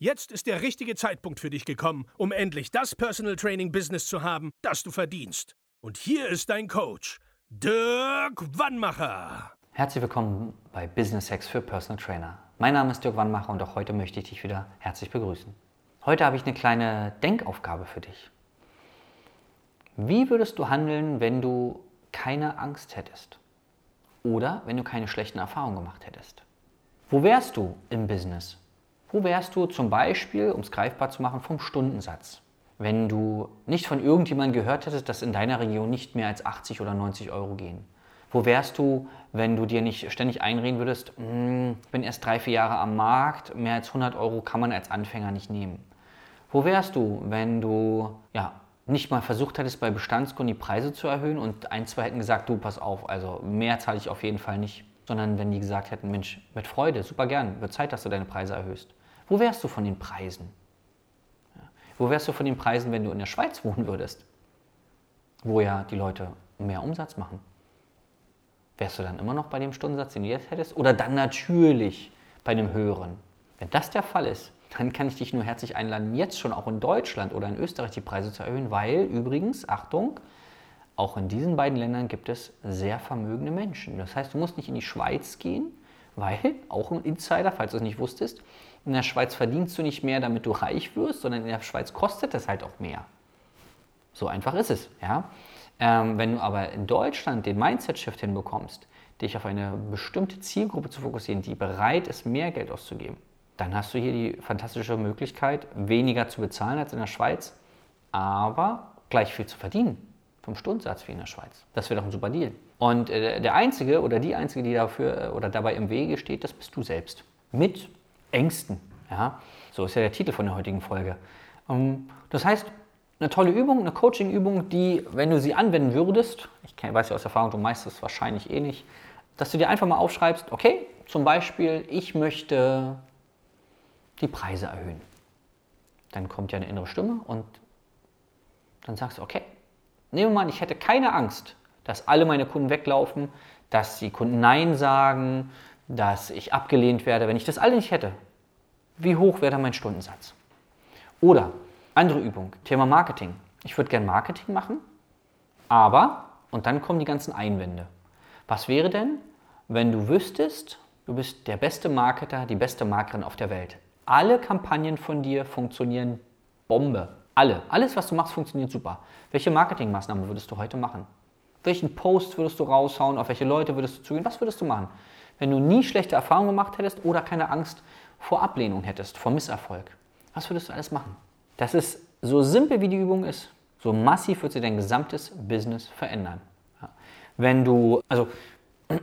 Jetzt ist der richtige Zeitpunkt für dich gekommen, um endlich das Personal Training Business zu haben, das du verdienst. Und hier ist dein Coach, Dirk Wannmacher. Herzlich willkommen bei Business Hacks für Personal Trainer. Mein Name ist Dirk Wannmacher und auch heute möchte ich dich wieder herzlich begrüßen. Heute habe ich eine kleine Denkaufgabe für dich. Wie würdest du handeln, wenn du keine Angst hättest? Oder wenn du keine schlechten Erfahrungen gemacht hättest? Wo wärst du im Business? Wo wärst du zum Beispiel, um es greifbar zu machen, vom Stundensatz? Wenn du nicht von irgendjemandem gehört hättest, dass in deiner Region nicht mehr als 80 oder 90 Euro gehen. Wo wärst du, wenn du dir nicht ständig einreden würdest, hm, ich bin erst drei, vier Jahre am Markt, mehr als 100 Euro kann man als Anfänger nicht nehmen? Wo wärst du, wenn du ja, nicht mal versucht hättest, bei Bestandskunden die Preise zu erhöhen und ein, zwei hätten gesagt, du, pass auf, also mehr zahle ich auf jeden Fall nicht, sondern wenn die gesagt hätten, Mensch, mit Freude, super gern, wird Zeit, dass du deine Preise erhöhst. Wo wärst du von den Preisen? Wo wärst du von den Preisen, wenn du in der Schweiz wohnen würdest? Wo ja die Leute mehr Umsatz machen. Wärst du dann immer noch bei dem Stundensatz, den du jetzt hättest? Oder dann natürlich bei einem höheren? Wenn das der Fall ist, dann kann ich dich nur herzlich einladen, jetzt schon auch in Deutschland oder in Österreich die Preise zu erhöhen, weil übrigens, Achtung, auch in diesen beiden Ländern gibt es sehr vermögende Menschen. Das heißt, du musst nicht in die Schweiz gehen, weil, auch ein Insider, falls du es nicht wusstest, in der Schweiz verdienst du nicht mehr, damit du reich wirst, sondern in der Schweiz kostet es halt auch mehr. So einfach ist es. Ja? Ähm, wenn du aber in Deutschland den Mindset-Shift hinbekommst, dich auf eine bestimmte Zielgruppe zu fokussieren, die bereit ist, mehr Geld auszugeben, dann hast du hier die fantastische Möglichkeit, weniger zu bezahlen als in der Schweiz, aber gleich viel zu verdienen vom Stundensatz wie in der Schweiz. Das wäre doch ein super Deal. Und äh, der Einzige oder die Einzige, die dafür äh, oder dabei im Wege steht, das bist du selbst. Mit Ängsten. Ja? So ist ja der Titel von der heutigen Folge. Ähm, das heißt, eine tolle Übung, eine Coaching-Übung, die, wenn du sie anwenden würdest, ich weiß ja aus Erfahrung, du meinst es wahrscheinlich eh nicht, dass du dir einfach mal aufschreibst, okay, zum Beispiel, ich möchte die Preise erhöhen. Dann kommt ja eine innere Stimme und dann sagst du, okay, nehmen wir mal ich hätte keine Angst, dass alle meine Kunden weglaufen, dass die Kunden Nein sagen, dass ich abgelehnt werde, wenn ich das alle nicht hätte, wie hoch wäre dann mein Stundensatz? Oder andere Übung, Thema Marketing. Ich würde gerne Marketing machen, aber, und dann kommen die ganzen Einwände. Was wäre denn, wenn du wüsstest, du bist der beste Marketer, die beste Markerin auf der Welt? Alle Kampagnen von dir funktionieren Bombe. Alle. Alles, was du machst, funktioniert super. Welche Marketingmaßnahmen würdest du heute machen? Welchen Post würdest du raushauen? Auf welche Leute würdest du zugehen? Was würdest du machen? wenn du nie schlechte Erfahrungen gemacht hättest oder keine Angst vor Ablehnung hättest, vor Misserfolg? Was würdest du alles machen? Das ist so simpel wie die Übung ist, so massiv wird sie dein gesamtes Business verändern. Wenn du, also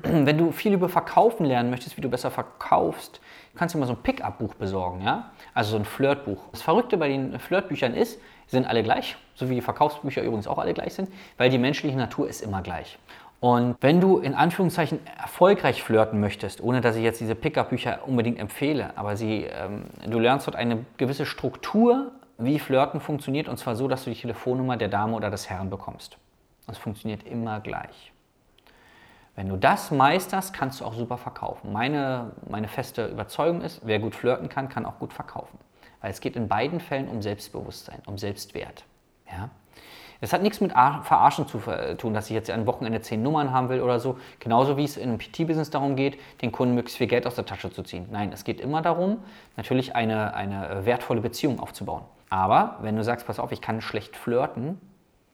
wenn du viel über Verkaufen lernen möchtest, wie du besser verkaufst, kannst du mal so ein Pickup-Buch besorgen, ja? Also so ein Flirtbuch. Das Verrückte bei den Flirtbüchern ist, sind alle gleich, so wie die Verkaufsbücher übrigens auch alle gleich sind, weil die menschliche Natur ist immer gleich. Und wenn du in Anführungszeichen erfolgreich flirten möchtest, ohne dass ich jetzt diese Pickup-Bücher unbedingt empfehle, aber sie, ähm, du lernst dort eine gewisse Struktur, wie Flirten funktioniert, und zwar so, dass du die Telefonnummer der Dame oder des Herrn bekommst. Das funktioniert immer gleich. Wenn du das meisterst, kannst du auch super verkaufen. Meine, meine feste Überzeugung ist, wer gut flirten kann, kann auch gut verkaufen. Weil es geht in beiden Fällen um Selbstbewusstsein, um Selbstwert. Ja? Es hat nichts mit Verarschen zu tun, dass ich jetzt ein Wochenende zehn Nummern haben will oder so. Genauso wie es in einem PT-Business darum geht, den Kunden möglichst viel Geld aus der Tasche zu ziehen. Nein, es geht immer darum, natürlich eine, eine wertvolle Beziehung aufzubauen. Aber wenn du sagst, pass auf, ich kann schlecht flirten,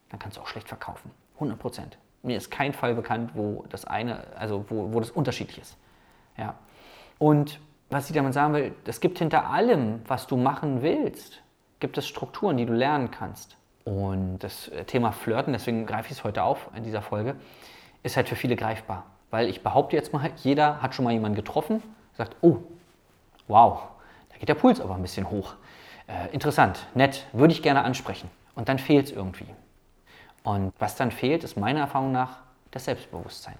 dann kannst du auch schlecht verkaufen. 100 Prozent. Mir ist kein Fall bekannt, wo das eine, also wo, wo das unterschiedlich ist. Ja. Und was ich damit sagen will, es gibt hinter allem, was du machen willst, gibt es Strukturen, die du lernen kannst. Und das Thema Flirten, deswegen greife ich es heute auf in dieser Folge, ist halt für viele greifbar. Weil ich behaupte jetzt mal, jeder hat schon mal jemanden getroffen, sagt, oh, wow, da geht der Puls aber ein bisschen hoch. äh, interessant, nett, würde ich gerne ansprechen. Und dann fehlt es irgendwie. Und was dann fehlt, ist meiner Erfahrung nach das Selbstbewusstsein.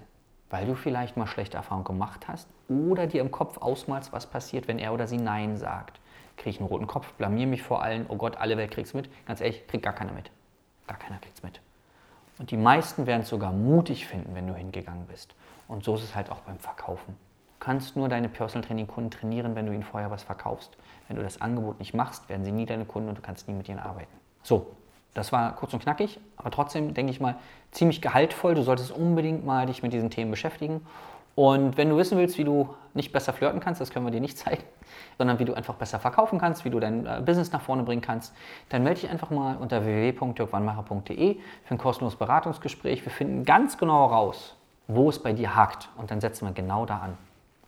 Weil du vielleicht mal schlechte Erfahrungen gemacht hast oder dir im Kopf ausmalst, was passiert, wenn er oder sie Nein sagt. Kriege ich einen roten Kopf, blamier mich vor allen, oh Gott, alle Welt kriegt's mit. Ganz ehrlich, kriegt gar keiner mit. Gar keiner kriegt's mit. Und die meisten werden es sogar mutig finden, wenn du hingegangen bist. Und so ist es halt auch beim Verkaufen. Du kannst nur deine Personal Training Kunden trainieren, wenn du ihnen vorher was verkaufst. Wenn du das Angebot nicht machst, werden sie nie deine Kunden und du kannst nie mit ihnen arbeiten. So, das war kurz und knackig, aber trotzdem, denke ich mal, ziemlich gehaltvoll. Du solltest unbedingt mal dich mit diesen Themen beschäftigen. Und wenn du wissen willst, wie du nicht besser flirten kannst, das können wir dir nicht zeigen, sondern wie du einfach besser verkaufen kannst, wie du dein äh, Business nach vorne bringen kannst, dann melde dich einfach mal unter www.dirkwannmacher.de für ein kostenloses Beratungsgespräch. Wir finden ganz genau raus, wo es bei dir hakt und dann setzen wir genau da an.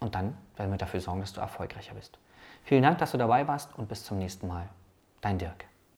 Und dann werden wir dafür sorgen, dass du erfolgreicher bist. Vielen Dank, dass du dabei warst und bis zum nächsten Mal. Dein Dirk.